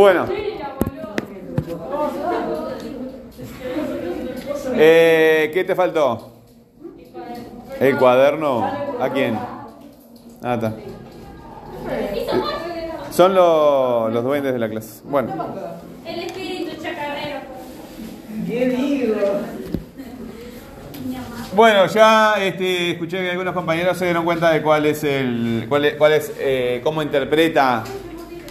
Bueno. Eh, ¿Qué te faltó? El cuaderno. ¿A quién? Ah, está. Son los, los duendes de la clase. Bueno. El espíritu chacarrero. ¿Qué digo? Bueno, ya este, escuché que algunos compañeros se dieron cuenta de cuál es el, cuál es, cuál es eh, cómo interpreta,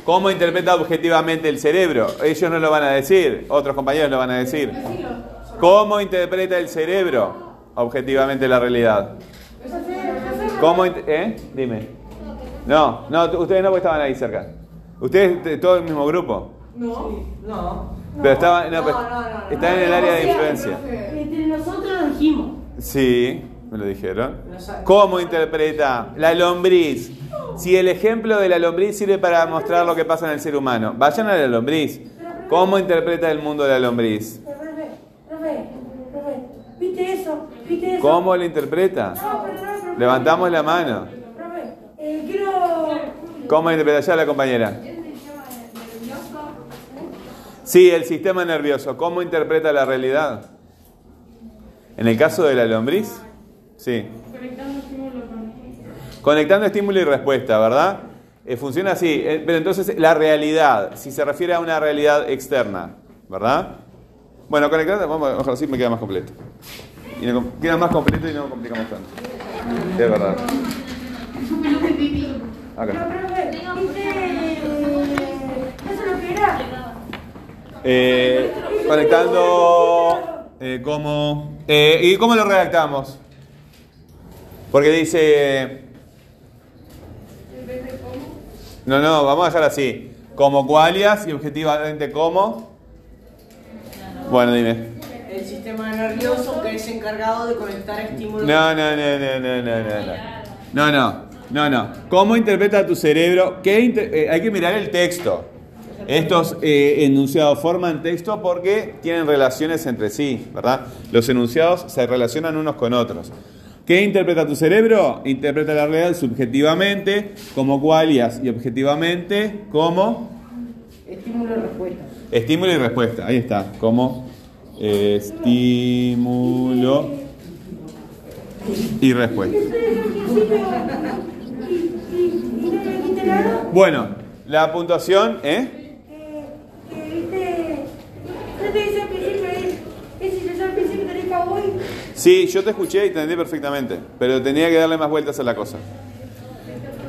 cómo interpreta objetivamente el cerebro. Ellos no lo van a decir, otros compañeros lo van a decir. ¿Cómo interpreta el cerebro objetivamente la realidad? ¿Cómo ¿Eh? Dime. No, no, ustedes no porque estaban ahí cerca. Ustedes, todo el mismo grupo. No. No. Pero estaban, no, pero no, no, no. están en el área de influencia. Entre nosotros lo dijimos. Sí, me lo dijeron. ¿Cómo interpreta la lombriz? Si el ejemplo de la lombriz sirve para mostrar lo que pasa en el ser humano, vayan a la lombriz. ¿Cómo interpreta el mundo de la lombriz? ¿viste eso? ¿Viste eso? ¿Cómo lo interpreta? No, pero no, profe. Levantamos la mano. Eh. ¿Cómo interpreta ya la compañera? Sí, el sistema nervioso. ¿Cómo interpreta la realidad? En el caso de la lombriz, sí. Conectando estímulo y respuesta, ¿verdad? Eh, funciona así. Eh, pero entonces la realidad, si se refiere a una realidad externa, ¿verdad? Bueno, conectando, vamos, ojalá así me queda más completo. Y no queda más completo y no complicamos tanto. Es verdad. Acá. eh, ¿Eso es lo que era? Eh, conectando eh, cómo eh, y cómo lo redactamos porque dice no, no, vamos a hallar así. Como cualias y objetivamente como. Bueno, dime. El sistema nervioso que es encargado de conectar estímulos. No, no, no, no, no, no, no. No, no, no, no. ¿Cómo interpreta tu cerebro? ¿Qué inter... Eh, hay que mirar el texto. Estos eh, enunciados forman texto porque tienen relaciones entre sí, ¿verdad? Los enunciados se relacionan unos con otros. ¿Qué interpreta tu cerebro? Interpreta la realidad subjetivamente, como cualias, y objetivamente como Estímulo y respuesta. estímulo y respuesta. Ahí está, como estímulo y respuesta. Bueno, la puntuación, ¿eh? Que, que viste... ¿No te dice al principio ahí? ¿Ese yo al principio tenés cowboy? Sí, yo te escuché y te entendí perfectamente, pero tenía que darle más vueltas a la cosa.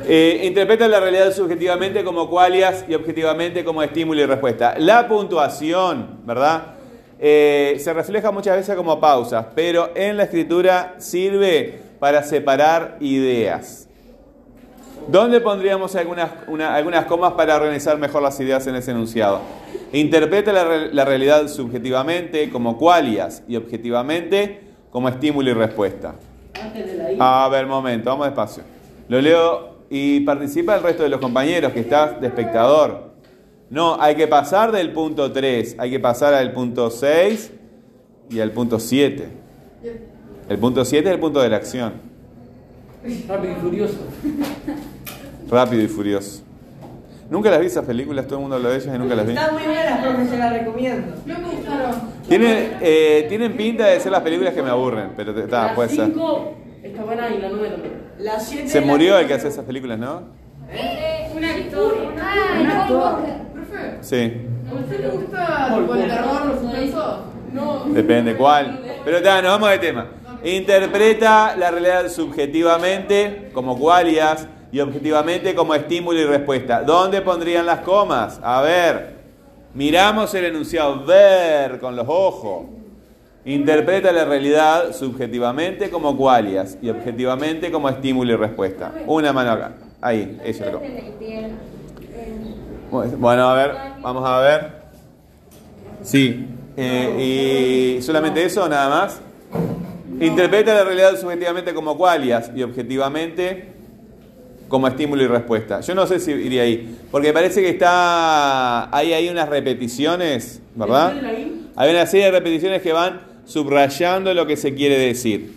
Eh, interpreta la realidad subjetivamente como cualias y objetivamente como estímulo y respuesta. La puntuación, ¿verdad? Eh, se refleja muchas veces como pausas, pero en la escritura sirve para separar ideas. ¿Dónde pondríamos algunas, una- algunas comas para organizar mejor las ideas en ese enunciado? Interpreta la, la realidad subjetivamente como cualias y objetivamente como estímulo y respuesta. A ver, momento, vamos despacio. Lo leo y participa el resto de los compañeros que estás de espectador. No, hay que pasar del punto 3, hay que pasar al punto 6 y al punto 7. El punto 7 es el punto de la acción. Rápido y furioso. Rápido y furioso. Nunca las vi esas películas, todo el mundo habla de ellas y nunca las vi. Están muy buenas, profe, se las recomiendo. Tienen, eh, tienen pinta de ser las películas que me aburren, pero te- ta, puede ser. está buena y la 9 también. La 7 Se murió el que hace esas películas, ¿no? Un actor. Ah, Paul Walker. Sí, ¿A usted le gusta el terror, los suspensos? No. depende cuál. Pero ta, nos vamos de tema. Interpreta la realidad subjetivamente como cualias y objetivamente como estímulo y respuesta. ¿Dónde pondrían las comas? A ver, miramos el enunciado, ver con los ojos. Interpreta la realidad subjetivamente como cualias y objetivamente como estímulo y respuesta. Una mano acá. Ahí, eso lo Bueno, a ver, vamos a ver. Sí. eh, ¿Y solamente eso, nada más? Interpreta la realidad subjetivamente como cualias y objetivamente como estímulo y respuesta. Yo no sé si iría ahí, porque parece que está hay ahí unas repeticiones, ¿verdad? Hay una serie de repeticiones que van subrayando lo que se quiere decir.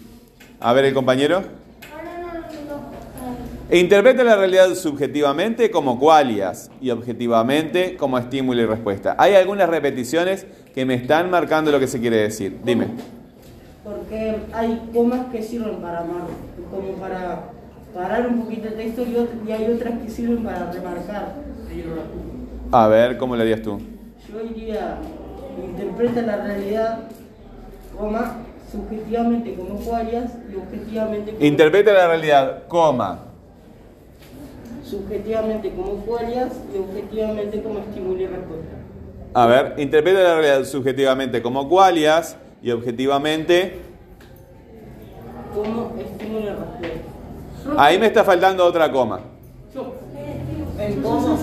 A ver, el compañero. Ah, no, no, no, no. E interpreta la realidad subjetivamente como cualias y objetivamente como estímulo y respuesta. Hay algunas repeticiones que me están marcando lo que se quiere decir. Dime. Porque hay comas que sirven para mar- como para parar un poquito el texto y, hay otras que sirven para remarcar. A ver, ¿cómo lo harías tú? Yo diría, interpreta la realidad, coma, subjetivamente como cualias y objetivamente como, Interpreta la realidad, coma. subjetivamente como cualias y objetivamente como estímulo y respuesta. A ver, interpreta la realidad subjetivamente como cualias y objetivamente. Como estímulo y respuesta. Ahí me está faltando otra coma. Yo. El coma,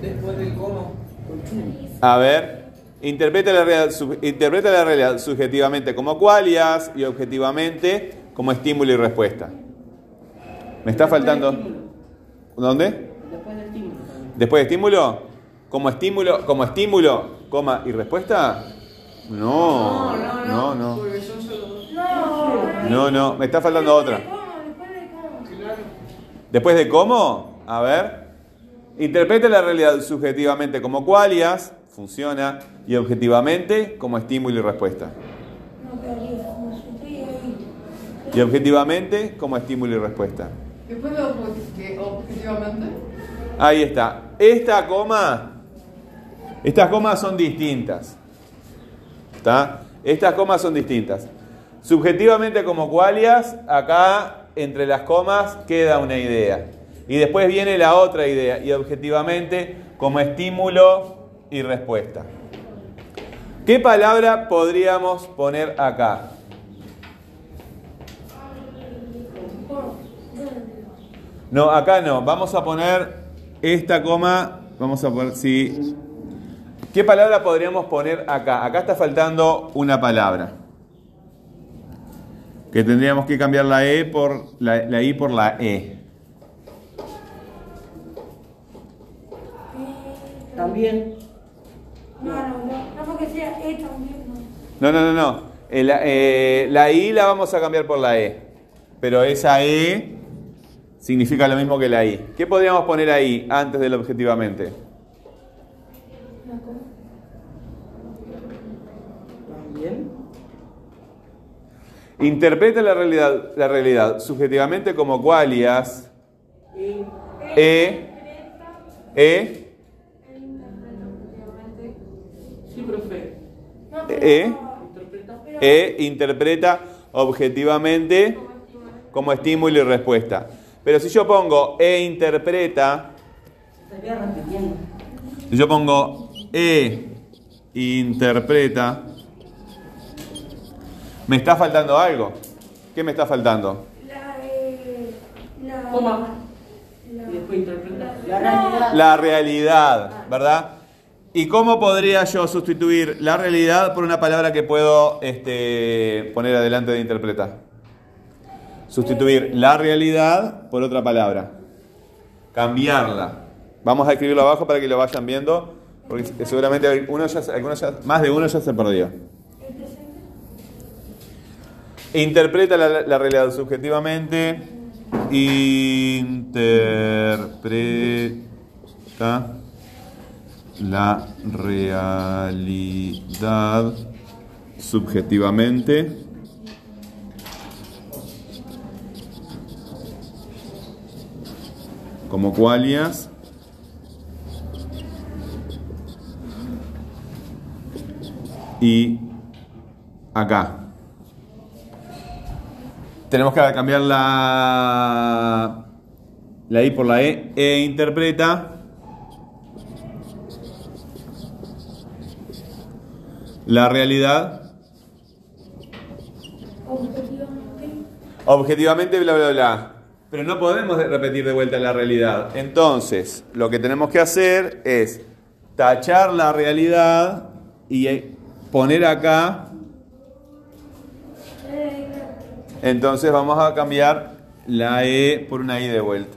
después del coma, A ver, interpreta la realidad, sub- interpreta la realidad subjetivamente como cualias y objetivamente como estímulo y respuesta. Me está faltando. ¿Dónde? después del estímulo. Después de estímulo, como estímulo, como estímulo, coma y respuesta. No, no, no, yo solo. No, no, no, me está faltando otra. ¿Cómo? Después de cómo. Claro. Después de cómo, a ver, interpreta la realidad subjetivamente como cualias, funciona, y objetivamente como estímulo y respuesta. Y objetivamente como estímulo y respuesta. Después de objetivamente. Ahí está. Esta coma, estas comas son distintas. ¿Está? Estas comas son distintas. Subjetivamente como cualias, acá entre las comas queda una idea. Y después viene la otra idea. Y objetivamente como estímulo y respuesta. ¿Qué palabra podríamos poner acá? No, acá no. Vamos a poner esta coma. Vamos a poner, sí. ¿Qué palabra podríamos poner acá? Acá está faltando una palabra. Que tendríamos que cambiar la E por la, la I por la E. También, No, no, no, no porque sea E también, no. No, no, no, no. Eh, la, eh, la I la vamos a cambiar por la E. Pero esa E significa lo mismo que la I. ¿Qué podríamos poner ahí antes del objetivamente? también, Interpreta la realidad, la realidad subjetivamente como cualias. E. E. E. Interpreta. E interpreta objetivamente como estímulo y respuesta. Pero si yo pongo E interpreta, si yo pongo E interpreta, ¿me está faltando algo? ¿Qué me está faltando? La, eh, la, Coma. La realidad. La realidad, ¿verdad? ¿Y cómo podría yo sustituir la realidad por una palabra que puedo este, poner adelante de interpretar? Sustituir la realidad por otra palabra. Cambiarla. Vamos a escribirlo abajo para que lo vayan viendo, porque seguramente uno ya, algunos ya- más de uno ya se perdió. Interpreta la, realidad subjetivamente. Interpreta la realidad subjetivamente. Como cualias. Y acá. Tenemos que cambiar la, la I por la E. E interpreta la realidad objetivamente. objetivamente, bla, bla, bla. Pero no podemos de- repetir de vuelta la realidad. Entonces, lo que tenemos que hacer es tachar la realidad y eh, poner acá. Entonces vamos a cambiar la E por una I de vuelta.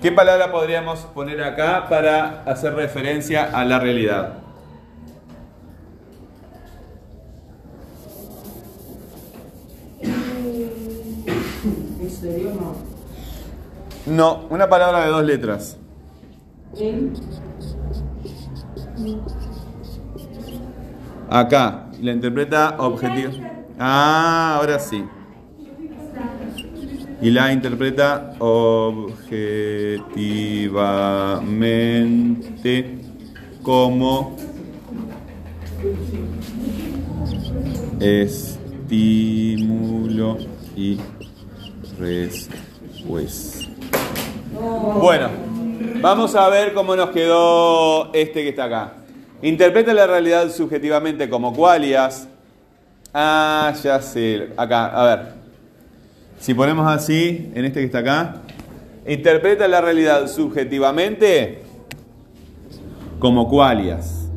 ¿Qué palabra podríamos poner acá para hacer referencia a la realidad? no. Una palabra de dos letras. Él, Acá, la interpreta objetivo. Ah, ahora sí. Y la interpreta objetivamente como estímulo y respuesta. Bueno, vamos a ver cómo nos quedó este que está acá. Interpreta la realidad subjetivamente como cualias. Ah, ya sé. Acá, a ver. Si ponemos así, en este que está acá. Interpreta la realidad subjetivamente como cualias.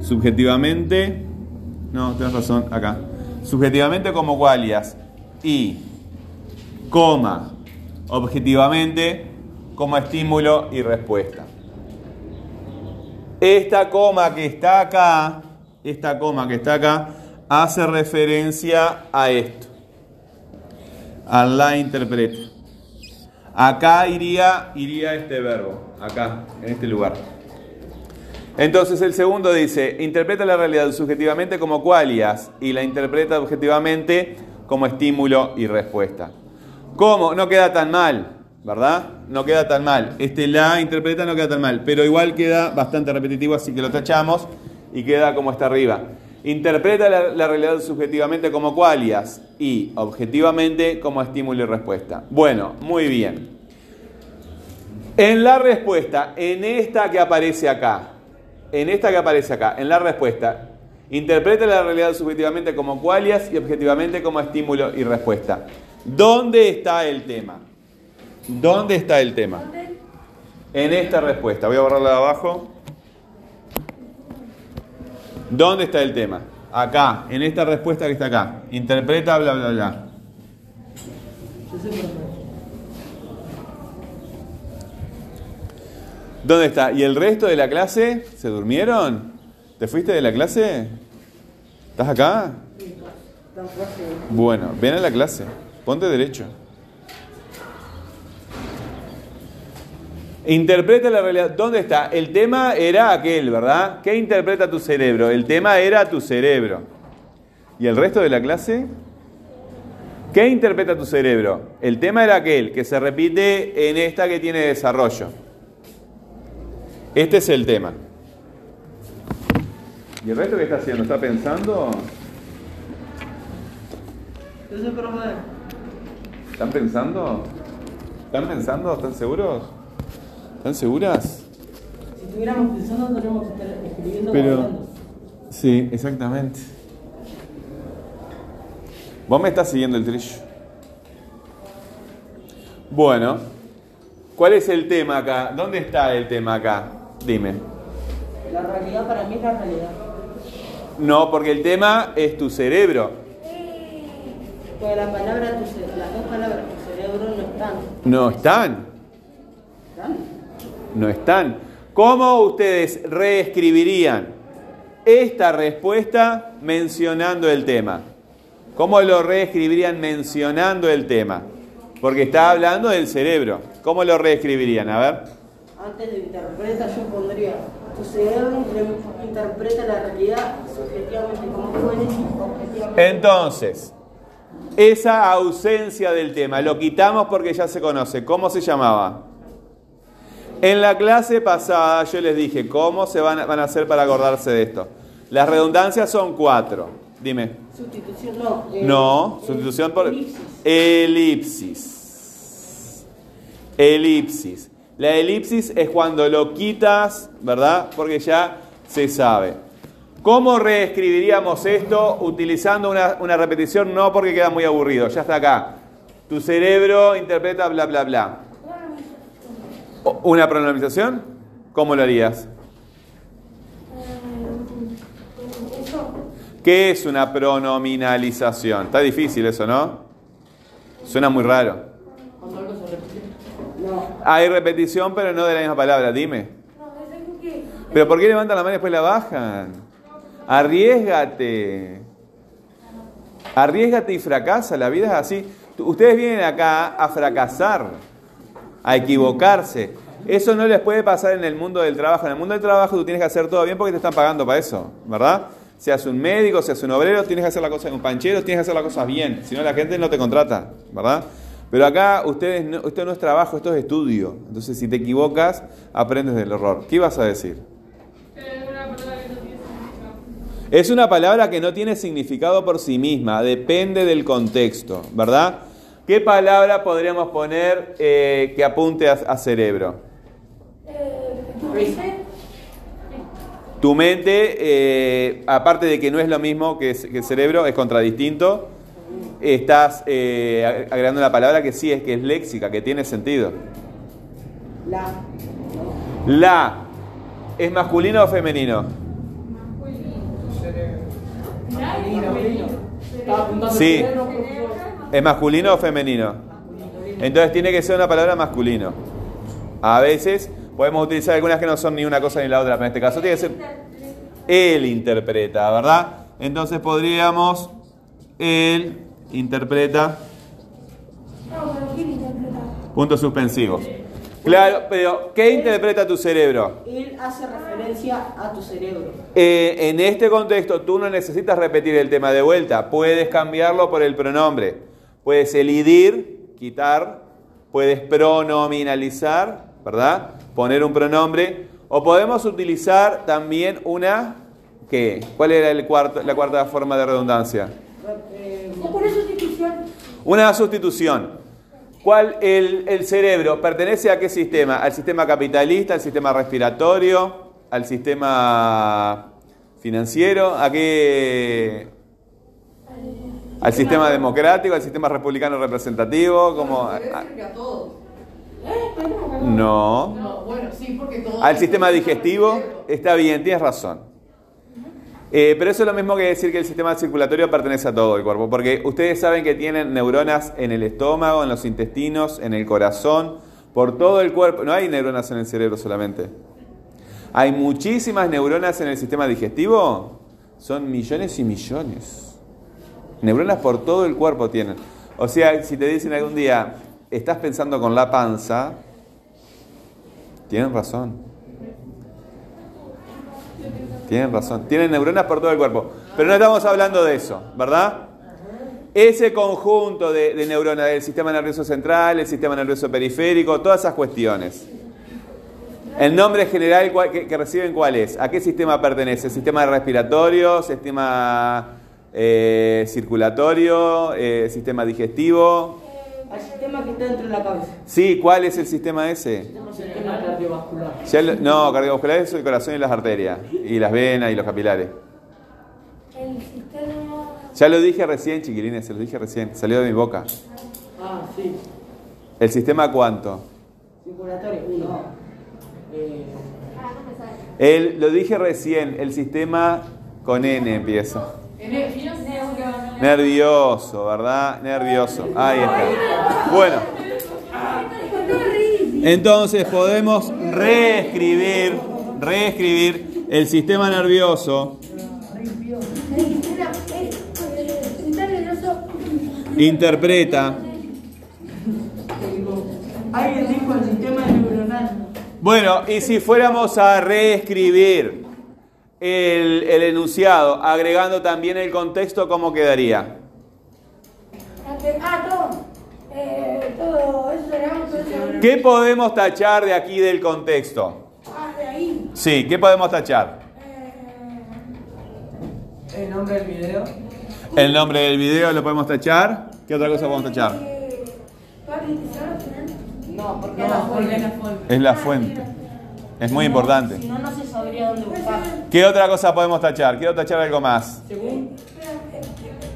Subjetivamente. No, tienes razón, acá. Subjetivamente como cualias. Y, coma, objetivamente como estímulo y respuesta. Esta coma que está acá, esta coma que está acá, hace referencia a esto, a la interpreta. Acá iría, iría este verbo, acá, en este lugar. Entonces el segundo dice, interpreta la realidad subjetivamente como cualias y la interpreta objetivamente como estímulo y respuesta. ¿Cómo? No queda tan mal, ¿verdad? No queda tan mal. Este la interpreta no queda tan mal, pero igual queda bastante repetitivo, así que lo tachamos y queda como está arriba. Interpreta la, realidad subjetivamente como cualias y objetivamente como estímulo y respuesta. Bueno, muy bien. En la respuesta, en esta que aparece acá, en esta que aparece acá, en la respuesta, interpreta la realidad subjetivamente como cualias y objetivamente como estímulo y respuesta. ¿Dónde está el tema? ¿Dónde está el tema? En esta respuesta. Voy a borrarla de abajo. ¿Dónde está el tema? Acá, en esta respuesta que está acá. Interpreta, bla, bla, bla. ¿Dónde está? ¿Y el resto de la clase? ¿Se durmieron? ¿Te fuiste de la clase? ¿Estás acá? Bueno, ven a la clase. Ponte derecho. Interpreta la realidad. ¿Dónde está? El tema era aquel, ¿verdad? ¿Qué interpreta tu cerebro? El tema era tu cerebro. ¿Y el resto de la clase? ¿Qué interpreta tu cerebro? El tema era aquel, que se repite en esta que tiene desarrollo. Este es el tema. ¿Y el resto qué está haciendo? ¿Está pensando? ¿Están pensando? ¿Están pensando? ¿Están seguros? ¿Están seguras? Si estuviéramos pensando, tendríamos que estar escribiendo Pero-. Sí, exactamente. Vos me estás siguiendo el trillo. Bueno, ¿cuál es el tema acá? ¿Dónde está el tema acá? Dime. La realidad para mí es la realidad. No, porque el tema es tu cerebro. Porque la palabra, las dos palabras, tu cerebro, no están. No están. ¿Están? No están. ¿Cómo ustedes reescribirían esta respuesta mencionando el tema? ¿Cómo lo reescribirían mencionando el tema? Porque está hablando del cerebro. ¿Cómo lo reescribirían? A ver. Antes de interpreta, yo pondría tu cerebro inter- interpreta la realidad subjetivamente como objetivamente. Entonces, esa ausencia del tema lo quitamos porque ya se conoce. ¿Cómo se llamaba? En la clase pasada yo les dije cómo se van a, van a hacer para acordarse de esto. Las redundancias son cuatro. Dime. Sustitución, no. eh, No, eh, sustitución por elipsis. elipsis. Elipsis. La elipsis es cuando lo quitas, ¿verdad? Porque ya se sabe. ¿Cómo reescribiríamos esto utilizando una, una repetición? No porque queda muy aburrido, ya está acá. Tu cerebro interpreta bla, bla, bla. ¿Una pronomización? ¿Cómo lo harías? ¿Qué es una pronominalización? Está difícil eso, ¿no? Suena muy raro. Hay repetición, pero no de la misma palabra. Dime. ¿Pero por qué levantan la mano y después la bajan? Arriesgate. Arriesgate y fracasa. La vida es así. Ustedes vienen acá a fracasar, a equivocarse. Eso no les puede pasar en el mundo del trabajo. En el mundo del trabajo tú tienes que hacer todo bien porque te están pagando para eso, ¿verdad? Seas un médico, seas un obrero, tienes que hacer la cosa, un panchero, tienes que hacer las cosas bien. Si no, la gente no te contrata, ¿verdad? Pero acá ustedes no- esto no es trabajo, esto es estudio. Entonces, si te equivocas, aprendes del error. ¿Qué ibas a decir? Es una palabra que no tiene significado por sí misma, depende del contexto, ¿verdad? ¿Qué palabra podríamos poner eh, que apunte a, a cerebro? Eh. Tu mente, eh, aparte de que no es lo mismo que, que el cerebro, es contradistinto, estás eh, agregando una palabra que sí es que es léxica, que tiene sentido. La. La, ¿es masculino o femenino? Estaba apuntando Sí. cerebro. ¿Es masculino o femenino? Entonces tiene que ser una palabra masculino. A veces podemos utilizar algunas que no son ni una cosa ni la otra, pero en este caso tiene que ser él interpreta, ¿verdad? Entonces podríamos él interpreta No, pero ¿quién interpreta? puntos suspensivos. Claro, pero ¿qué interpreta tu cerebro? Él hace referencia a tu cerebro. Eh, en este contexto tú no necesitas repetir el tema de vuelta, puedes cambiarlo por el pronombre. Puedes elidir, quitar, puedes pronominalizar, ¿verdad? Poner un pronombre. O podemos utilizar también una... ¿Qué? ¿Cuál era el cuarto, la cuarta forma de redundancia? Eh, O por sustitución. Una sustitución. ¿Cuál el, el cerebro pertenece a qué sistema? ¿Al sistema capitalista, al sistema respiratorio, al sistema financiero? ¿A qué? ¿Al sistema democrático, al sistema republicano representativo? Como, todos. no. No, bueno, sí, porque todos. ¿Al sistema digestivo? Está bien, tienes razón. Eh, pero eso es lo mismo que decir que el sistema circulatorio pertenece a todo el cuerpo, porque ustedes saben que tienen neuronas en el estómago, en los intestinos, en el corazón, por todo el cuerpo. No hay neuronas en el cerebro solamente. Hay muchísimas neuronas en el sistema digestivo. Son millones y millones. Neuronas por todo el cuerpo tienen. O sea, si te dicen algún día, estás pensando con la panza, tienen razón. Tienen razón. Tienen neuronas por todo el cuerpo. Pero no estamos hablando de eso, ¿verdad? Ese conjunto de, neuronas del sistema nervioso central, el sistema nervioso periférico, todas esas cuestiones. El nombre general que, que reciben, ¿cuál es? ¿A qué sistema pertenece? ¿Sistema respiratorio? ¿Sistema eh, circulatorio? eh, ¿Sistema digestivo? al sistema que está dentro de la cabeza. Sí, ¿cuál es el sistema ese? Sistema cardiovascular. Ya lo- no, cardiovascular es el corazón y las arterias, y las venas y los capilares. El sistema. Ya lo dije recién, chiquilines, se lo dije recién, salió de mi boca. Ah, sí. ¿El sistema cuánto? Circulatorio. No. Eh, El, lo dije recién, el sistema con N empieza. Nervioso, ¿verdad? Nervioso. Ahí está. Bueno, entonces podemos reescribir, reescribir el sistema nervioso. Interpreta. Alguien dijo el sistema neuronal. Bueno, y si fuéramos a reescribir el, el enunciado, agregando también el contexto, ¿cómo quedaría? Ah. ¿Qué podemos tachar de aquí del contexto? Ah, de ahí. Sí, ¿qué podemos tachar? Eh, El nombre del video. El nombre del video lo podemos tachar. ¿Qué otra cosa podemos tachar? eh, No, porque es la fuente. fuente. Es la fuente. Es muy importante. Si no, no se sabría dónde buscar. ¿Qué otra cosa podemos tachar? Quiero tachar algo más. Según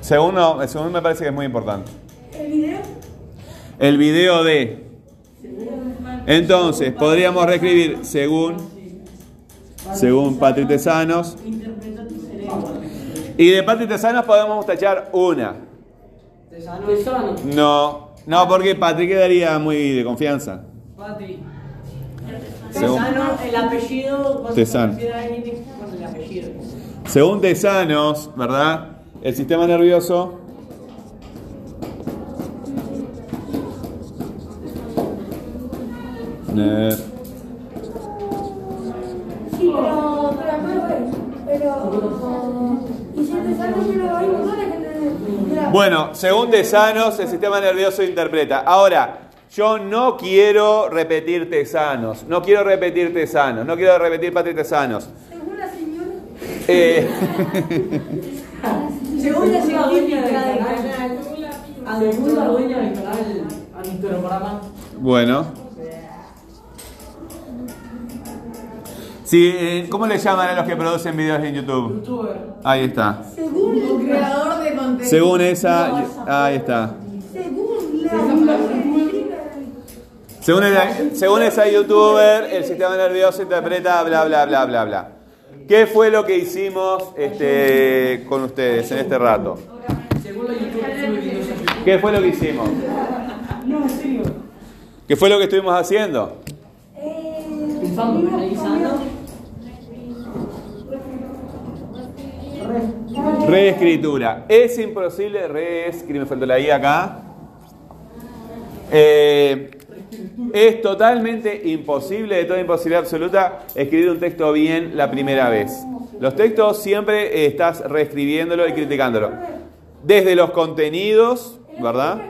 Según, no, según me parece que es muy importante. El video. El video de. Entonces, podríamos reescribir según, según Patri Tesanos. Interpreta tu cerebro. Y de Patri Tesanos podemos tachar una. No, no, porque Patri quedaría muy de confianza. Patri. Tesano, el apellido. Tesano. Según Tesanos, ¿verdad? El sistema nervioso. Ner. Sí, pero, pero, y si Bueno, según Tesanos, el sistema nervioso interpreta. Ahora, yo no quiero repetir Tesanos, no quiero repetir Tesanos, no quiero repetir Patri Tesanos. según la señora, Eh, Según la dueña del científica del canal, dueña del canal, bueno. Sí, eh, ¿cómo le llaman a los que producen videos en YouTube? Ahí está. según, Un creador de contenido. Según esa, ahí está. según la científica, Según, el- según esa youtuber, el sistema nervioso interpreta bla bla bla bla bla. ¿Qué fue lo que hicimos este, con ustedes en este rato? ¿Qué fue lo que hicimos? No, en serio. ¿Qué fue lo que estuvimos haciendo? Reescritura. Es imposible reescribir. Me faltó la I acá. Eh, es totalmente imposible, de toda imposibilidad absoluta, escribir un texto bien la primera vez. Los textos siempre estás reescribiéndolo y criticándolo. Desde los contenidos, ¿verdad?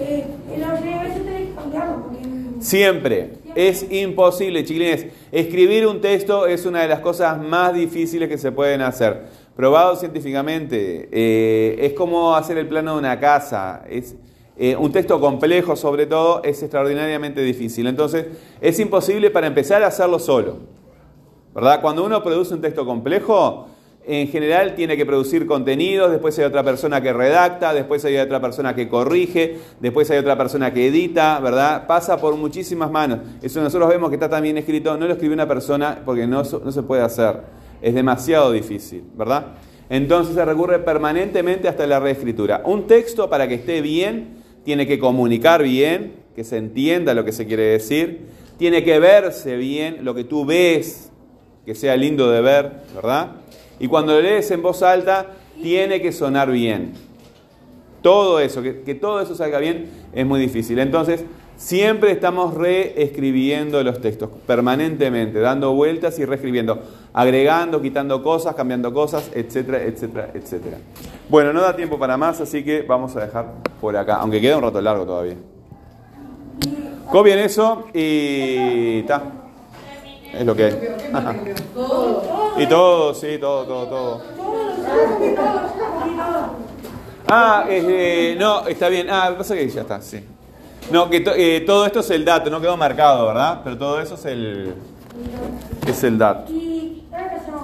eh, Siempre. Es imposible, chiquilines. Escribir un texto es una de las cosas más difíciles que se pueden hacer. Probado científicamente. eh, es como hacer el plano de una casa. Es, eh, un texto complejo, sobre todo, es extraordinariamente difícil. Entonces, es imposible para empezar a hacerlo solo. ¿Verdad? Cuando uno produce un texto complejo, en general tiene que producir contenidos, después hay otra persona que redacta, después hay otra persona que corrige, después hay otra persona que edita, ¿verdad? Pasa por muchísimas manos. Eso nosotros vemos que está también escrito, no lo escribió una persona porque no, no se puede hacer. Es demasiado difícil, ¿verdad? Entonces se recurre permanentemente hasta la reescritura. Un texto para que esté bien tiene que comunicar bien, que se entienda lo que se quiere decir, tiene que verse bien, lo que tú ves, que sea lindo de ver, ¿verdad? Y cuando lo lees en voz alta, tiene que sonar bien. Todo eso, que, que todo eso salga bien, es muy difícil. Entonces, siempre estamos reescribiendo los textos, permanentemente, dando vueltas y reescribiendo, agregando, quitando cosas, cambiando cosas, etcétera, etcétera, etcétera. Bueno, no da tiempo para más, así que vamos a dejar por acá, aunque queda un rato largo todavía. Copien eso y está. Es lo que. Ajá. Y todo, sí, todo, todo, todo. Ah, eh, no, está bien. Ah, pasa que ya está, sí. No, que to- eh, todo esto es el dato, no quedó marcado, ¿verdad? Pero todo eso es el, es el dato.